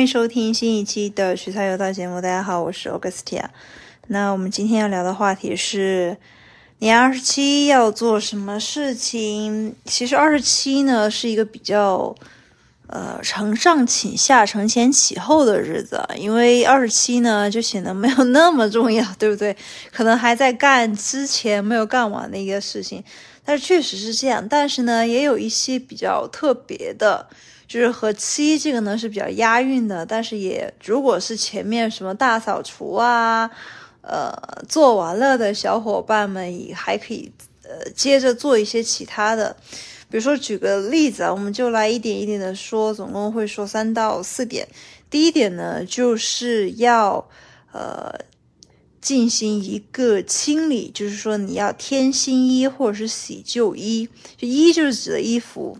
欢迎收听新一期的取材有道节目。大家好，我是 Augustia。那我们今天要聊的话题是年二十七要做什么事情？其实二十七呢是一个比较呃承上启下、承前启后的日子，因为二十七呢就显得没有那么重要，对不对？可能还在干之前没有干完的一个事情，但是确实是这样。但是呢，也有一些比较特别的。就是和七这个呢是比较押韵的，但是也如果是前面什么大扫除啊，呃做完了的小伙伴们也还可以呃接着做一些其他的，比如说举个例子啊，我们就来一点一点的说，总共会说三到四点。第一点呢，就是要呃进行一个清理，就是说你要添新衣或者是洗旧衣，就衣就是指的衣服。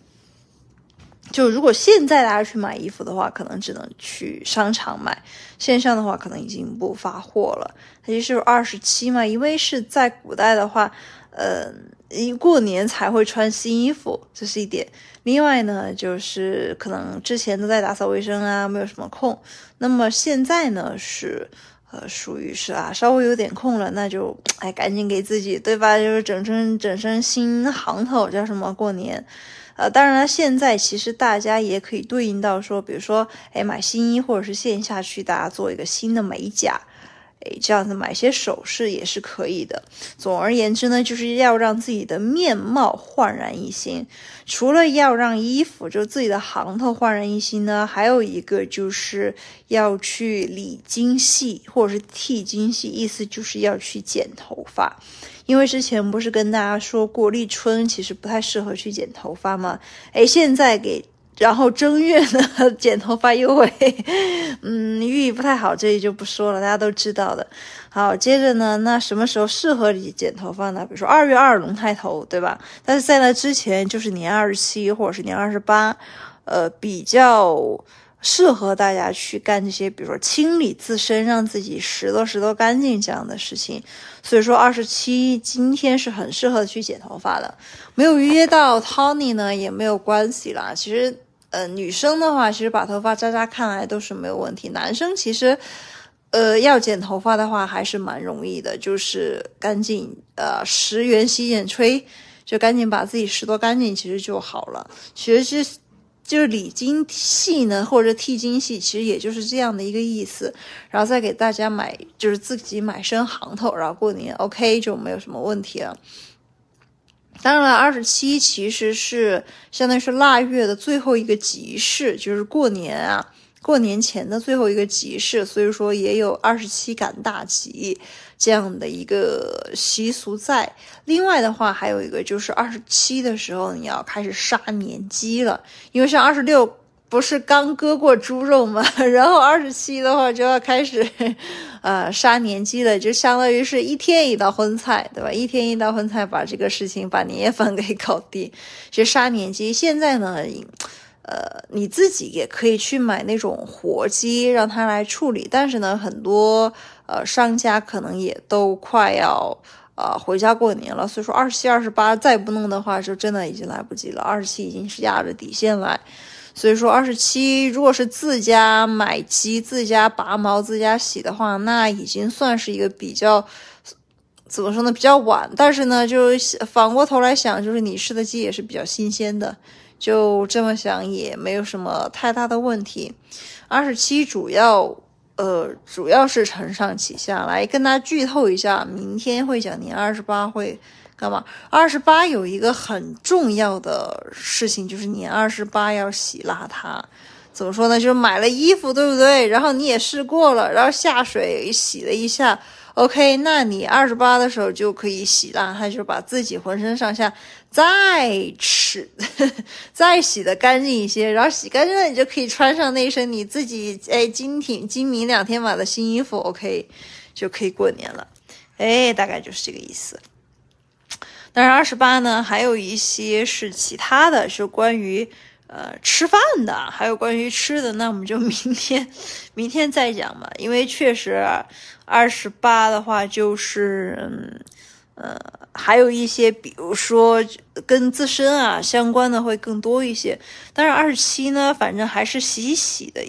就如果现在大家去买衣服的话，可能只能去商场买，线上的话可能已经不发货了。它其实二十七嘛，因为是在古代的话，呃，一过年才会穿新衣服，这是一点。另外呢，就是可能之前都在打扫卫生啊，没有什么空。那么现在呢，是呃，属于是啊，稍微有点空了，那就哎，赶紧给自己对吧？就是整身整身新行头，叫什么过年。呃，当然了，现在其实大家也可以对应到说，比如说，哎，买新衣或者是线下去大家做一个新的美甲，哎，这样子买些首饰也是可以的。总而言之呢，就是要让自己的面貌焕然一新。除了要让衣服就自己的行头焕然一新呢，还有一个就是要去理精细或者是剃精细，意思就是要去剪头发。因为之前不是跟大家说过立春其实不太适合去剪头发吗？哎，现在给，然后正月呢剪头发又会，嗯，寓意不太好，这里就不说了，大家都知道的。好，接着呢，那什么时候适合你剪头发呢？比如说二月二龙抬头，对吧？但是在那之前就是年二十七或者是年二十八，呃，比较。适合大家去干这些，比如说清理自身，让自己拾掇拾掇干净这样的事情。所以说，二十七今天是很适合去剪头发的。没有预约到 Tony 呢，也没有关系啦。其实，呃，女生的话，其实把头发扎扎，看来都是没有问题。男生其实，呃，要剪头发的话，还是蛮容易的，就是赶紧呃，十元洗剪吹，就赶紧把自己拾掇干净，其实就好了。其实是。就是理精细呢，或者剃精细，其实也就是这样的一个意思。然后再给大家买，就是自己买身行头，然后过年 OK 就没有什么问题了。当然了，二十七其实是相当于是腊月的最后一个集市，就是过年啊。过年前的最后一个集市，所以说也有二十七赶大集这样的一个习俗在。另外的话，还有一个就是二十七的时候你要开始杀年鸡了，因为像二十六不是刚割过猪肉吗？然后二十七的话就要开始，呃，杀年鸡了，就相当于是一天一道荤菜，对吧？一天一道荤菜把这个事情把年夜饭给搞定，就杀年鸡。现在呢？呃，你自己也可以去买那种活鸡，让它来处理。但是呢，很多呃商家可能也都快要呃回家过年了，所以说二十七、二十八再不弄的话，就真的已经来不及了。二十七已经是压着底线来，所以说二十七如果是自家买鸡、自家拔毛、自家洗的话，那已经算是一个比较怎么说呢？比较晚。但是呢，就反过头来想，就是你吃的鸡也是比较新鲜的。就这么想也没有什么太大的问题。二十七主要，呃，主要是承上启下来跟大家剧透一下，明天会讲年二十八会干嘛？二十八有一个很重要的事情，就是你二十八要洗邋遢。怎么说呢？就是买了衣服，对不对？然后你也试过了，然后下水洗了一下。OK，那你二十八的时候就可以洗了，他就把自己浑身上下再吃，再洗的干净一些，然后洗干净了，你就可以穿上那身你自己哎精挺精明两天买的新衣服，OK，就可以过年了，哎，大概就是这个意思。但是二十八呢，还有一些是其他的，是关于。呃，吃饭的，还有关于吃的，那我们就明天，明天再讲吧。因为确实，二十八的话就是，呃，还有一些，比如说跟自身啊相关的会更多一些。但是二十七呢，反正还是洗洗的，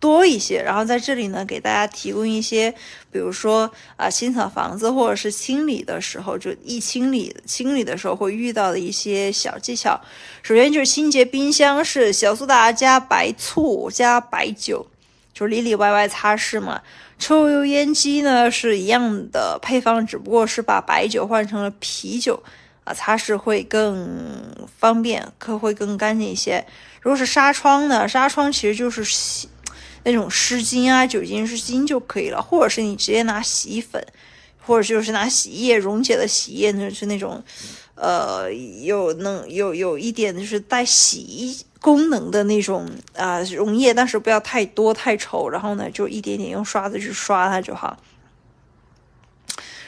多一些。然后在这里呢，给大家提供一些，比如说啊，清扫房子或者是清理的时候，就一清理清理的时候会遇到的一些小技巧。首先就是清洁冰箱是小苏打加白醋加白酒，就里里外外擦拭嘛。抽油烟机呢是一样的配方，只不过是把白酒换成了啤酒啊，擦拭会更方便，可会更干净一些。如果是纱窗呢，纱窗其实就是洗那种湿巾啊、酒精湿巾就可以了，或者是你直接拿洗衣粉，或者就是拿洗衣液溶解的洗衣液，就是那种呃有能有有一点就是带洗衣。功能的那种啊溶液，但是不要太多太稠，然后呢就一点点用刷子去刷它就好。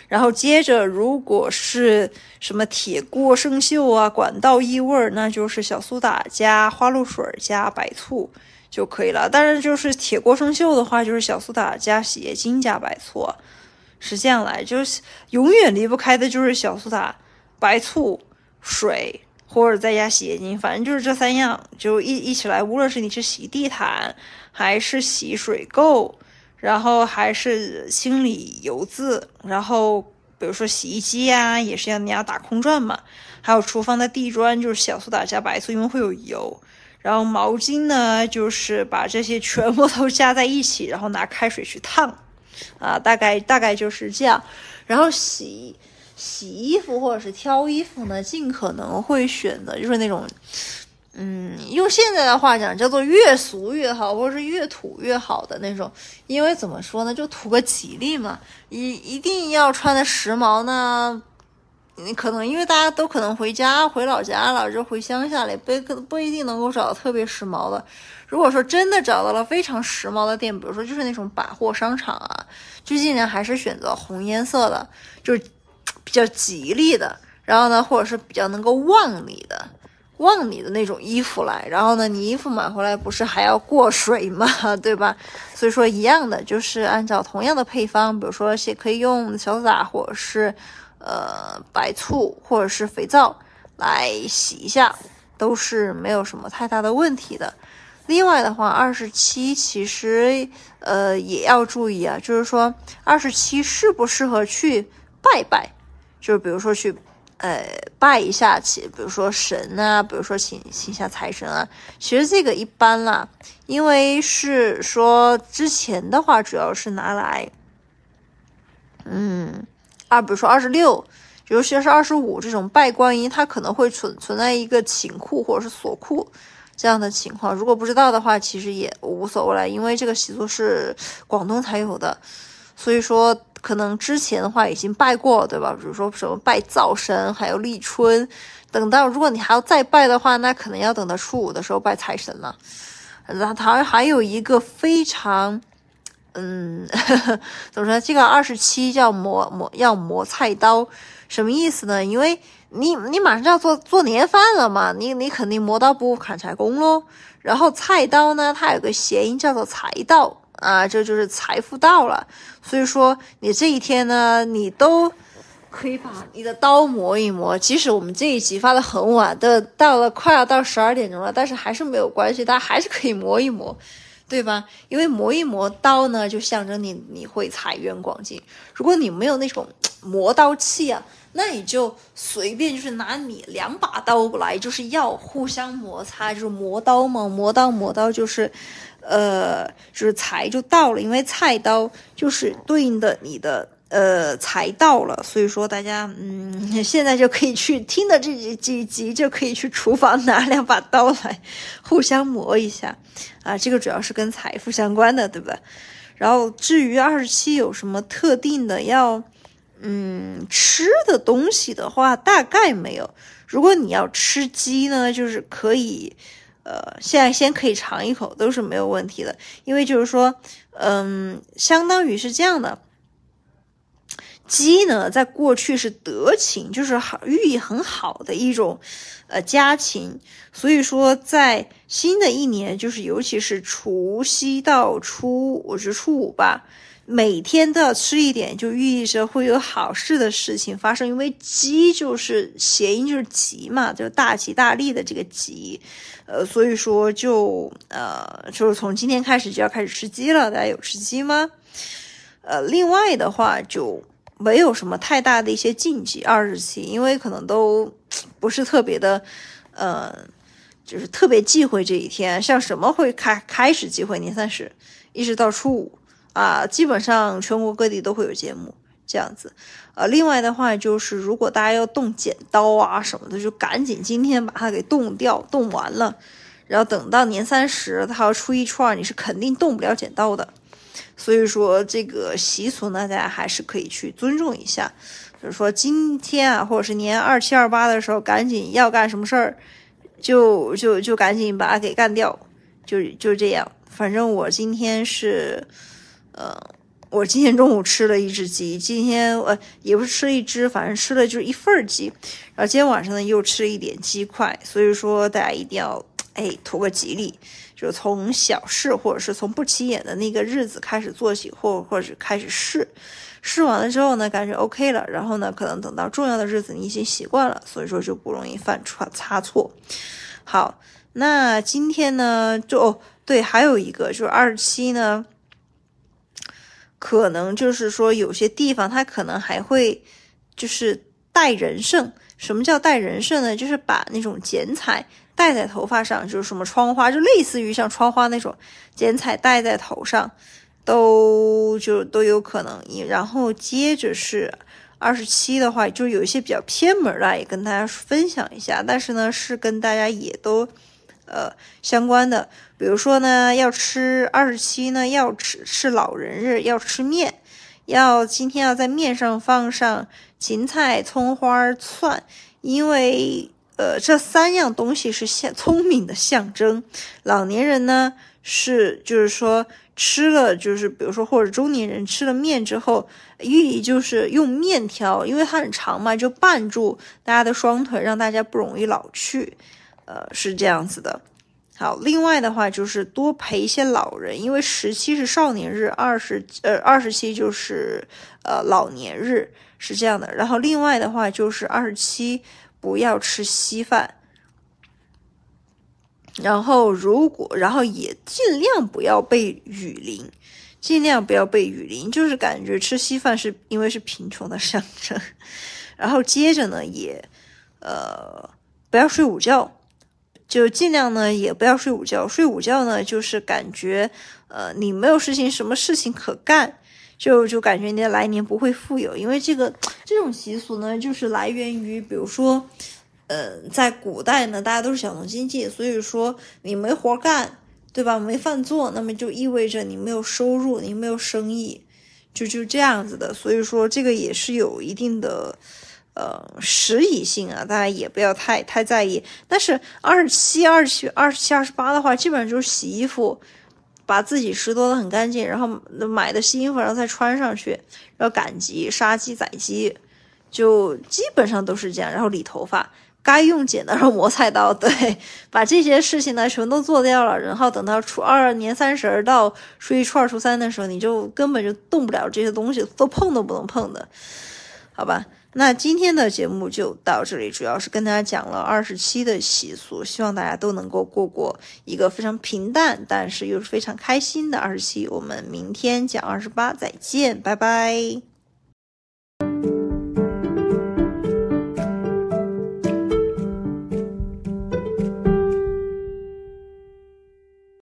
然后接着，如果是什么铁锅生锈啊、管道异味儿，那就是小苏打加花露水加白醋就可以了。但是就是铁锅生锈的话，就是小苏打加洗洁精加白醋，是这样来，就是永远离不开的就是小苏打、白醋、水。或者再加洗洁精，反正就是这三样，就一一起来。无论是你是洗地毯，还是洗水垢，然后还是清理油渍，然后比如说洗衣机呀，也是要你要打空转嘛。还有厨房的地砖，就是小苏打加白醋，因为会有油。然后毛巾呢，就是把这些全部都加在一起，然后拿开水去烫，啊，大概大概就是这样。然后洗。洗衣服或者是挑衣服呢，尽可能会选的就是那种，嗯，用现在的话讲叫做越俗越好，或者是越土越好的那种。因为怎么说呢，就图个吉利嘛。一一定要穿的时髦呢，你可能因为大家都可能回家回老家了，就回乡下了，不不一定能够找到特别时髦的。如果说真的找到了非常时髦的店，比如说就是那种百货商场啊，就尽量还是选择红颜色的，就是。比较吉利的，然后呢，或者是比较能够旺你的、旺你的那种衣服来，然后呢，你衣服买回来不是还要过水吗？对吧？所以说一样的，就是按照同样的配方，比如说也可以用小苏打，或者是呃白醋，或者是肥皂来洗一下，都是没有什么太大的问题的。另外的话，二十七其实呃也要注意啊，就是说二十七适不适合去拜拜？就是比如说去，呃，拜一下，去，比如说神啊，比如说请请下财神啊。其实这个一般啦，因为是说之前的话，主要是拿来，嗯，啊，比如说二十六，尤其是二十五这种拜观音，它可能会存存在一个请库或者是锁库这样的情况。如果不知道的话，其实也无所谓了，因为这个习俗是广东才有的，所以说。可能之前的话已经拜过，对吧？比如说什么拜灶神，还有立春。等到如果你还要再拜的话，那可能要等到初五的时候拜财神了。然后它还有一个非常，嗯，呵 呵怎么说？这个二十七叫磨磨要磨菜刀，什么意思呢？因为你你马上就要做做年饭了嘛，你你肯定磨刀不误砍柴工喽。然后菜刀呢，它有个谐音叫做财到。啊，这就是财富到了，所以说你这一天呢，你都可以把你的刀磨一磨。即使我们这一集发的很晚，的到了快要到十二点钟了，但是还是没有关系，大家还是可以磨一磨，对吧？因为磨一磨刀呢，就象征你你会财源广进。如果你没有那种磨刀器啊，那你就随便就是拿你两把刀来，就是要互相摩擦，就是磨刀嘛，磨刀磨刀就是。呃，就是财就到了，因为菜刀就是对应的你的呃财到了，所以说大家嗯现在就可以去听的这几几集就可以去厨房拿两把刀来互相磨一下啊，这个主要是跟财富相关的，对吧？然后至于二十七有什么特定的要嗯吃的东西的话，大概没有。如果你要吃鸡呢，就是可以。呃，现在先可以尝一口都是没有问题的，因为就是说，嗯，相当于是这样的，鸡呢，在过去是德禽，就是好寓意很好的一种，呃，家禽，所以说在新的一年，就是尤其是除夕到初，我是初五吧，每天都要吃一点，就寓意着会有好事的事情发生。因为鸡就是谐音，就是吉嘛，就大吉大利的这个吉。呃，所以说就呃，就是从今天开始就要开始吃鸡了。大家有吃鸡吗？呃，另外的话就没有什么太大的一些禁忌。二十七，因为可能都不是特别的，呃，就是特别忌讳这一天。像什么会开开始忌讳年三十，一直到初五。啊，基本上全国各地都会有节目这样子，呃，另外的话就是，如果大家要动剪刀啊什么的，就赶紧今天把它给动掉，动完了，然后等到年三十，它要初一初二，你是肯定动不了剪刀的。所以说这个习俗呢，大家还是可以去尊重一下。就是说今天啊，或者是年二七二八的时候，赶紧要干什么事儿，就就就赶紧把它给干掉，就就这样。反正我今天是。呃，我今天中午吃了一只鸡，今天呃也不是吃了一只，反正吃了就是一份儿鸡，然后今天晚上呢又吃了一点鸡块，所以说大家一定要哎图个吉利，就从小事或者是从不起眼的那个日子开始做起，或或者开始试，试完了之后呢感觉 OK 了，然后呢可能等到重要的日子你已经习惯了，所以说就不容易犯差差错。好，那今天呢就哦对，还有一个就是二十七呢。可能就是说，有些地方它可能还会就是带人参。什么叫带人参呢？就是把那种剪彩戴在头发上，就是什么窗花，就类似于像窗花那种剪彩戴在头上，都就都有可能。然后接着是二十七的话，就有一些比较偏门的，也跟大家分享一下。但是呢，是跟大家也都。呃，相关的，比如说呢，要吃二十七呢，要吃是老人日，要吃面，要今天要在面上放上芹菜、葱花、蒜，因为呃，这三样东西是象聪明的象征。老年人呢是就是说吃了，就是比如说或者中年人吃了面之后，寓意就是用面条，因为它很长嘛，就绊住大家的双腿，让大家不容易老去。呃，是这样子的。好，另外的话就是多陪一些老人，因为十七是少年日，二十呃二十七就是呃老年日，是这样的。然后另外的话就是二十七不要吃稀饭，然后如果然后也尽量不要被雨淋，尽量不要被雨淋，就是感觉吃稀饭是因为是贫穷的象征。然后接着呢，也呃不要睡午觉。就尽量呢，也不要睡午觉。睡午觉呢，就是感觉，呃，你没有事情，什么事情可干，就就感觉你的来年不会富有。因为这个这种习俗呢，就是来源于，比如说，呃，在古代呢，大家都是小农经济，所以说你没活干，对吧？没饭做，那么就意味着你没有收入，你没有生意，就就这样子的。所以说，这个也是有一定的。呃，时宜性啊，大家也不要太太在意。但是二十七、二十七、二十七、二十八的话，基本上就是洗衣服，把自己拾掇的很干净，然后买的新衣服，然后再穿上去，然后赶集、杀鸡、宰鸡，就基本上都是这样。然后理头发，该用剪刀、磨菜刀，对，把这些事情呢全都做掉了。然后等到初二年三十到初一、初二、初三的时候，你就根本就动不了这些东西，都碰都不能碰的，好吧？那今天的节目就到这里，主要是跟大家讲了二十七的习俗，希望大家都能够过过一个非常平淡，但是又是非常开心的二十七。我们明天讲二十八，再见，拜拜。